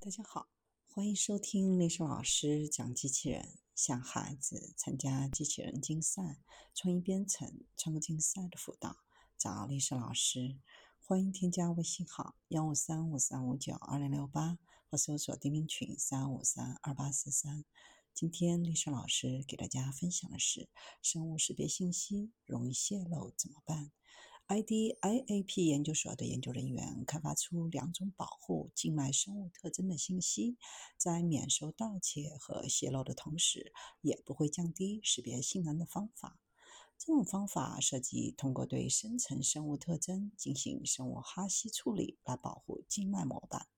大家好，欢迎收听历史老师讲机器人，向孩子参加机器人竞赛、创意编程、创客竞赛的辅导，找历史老师。欢迎添加微信号幺五三五三五九二零六八，或搜索钉钉群三五三二八四三。今天历史老师给大家分享的是：生物识别信息容易泄露怎么办？IDIAP 研究所的研究人员开发出两种保护静脉生物特征的信息，在免受盗窃和泄露的同时，也不会降低识别性能的方法。这种方法涉及通过对深层生物特征进行生物哈希处理来保护静脉模板。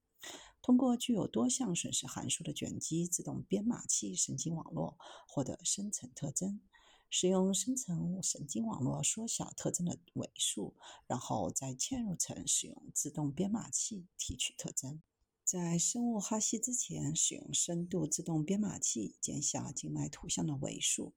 通过具有多项损失函数的卷积自动编码器神经网络获得深层特征。使用生成神经网络缩小特征的尾数，然后再嵌入层使用自动编码器提取特征。在生物哈希之前，使用深度自动编码器减小静脉图像的尾数。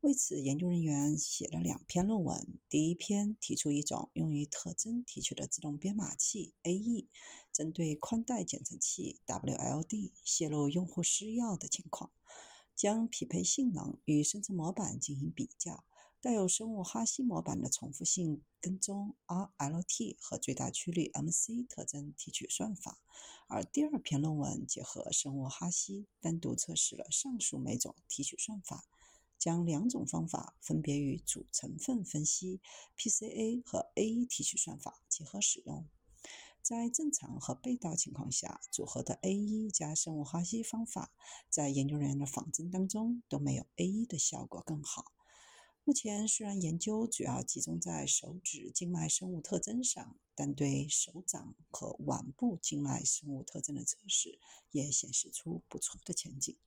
为此，研究人员写了两篇论文。第一篇提出一种用于特征提取的自动编码器 AE，针对宽带检测器 WLD 泄露用户私钥的情况。将匹配性能与生成模板进行比较，带有生物哈希模板的重复性跟踪 RLT 和最大曲率 MC 特征提取算法。而第二篇论文结合生物哈希，单独测试了上述每种提取算法，将两种方法分别与主成分分析 PCA 和 AE 提取算法结合使用。在正常和被盗情况下，组合的 A1 加生物哈希方法，在研究人员的仿真当中都没有 A1 的效果更好。目前虽然研究主要集中在手指静脉生物特征上，但对手掌和腕部静脉生物特征的测试也显示出不错的前景。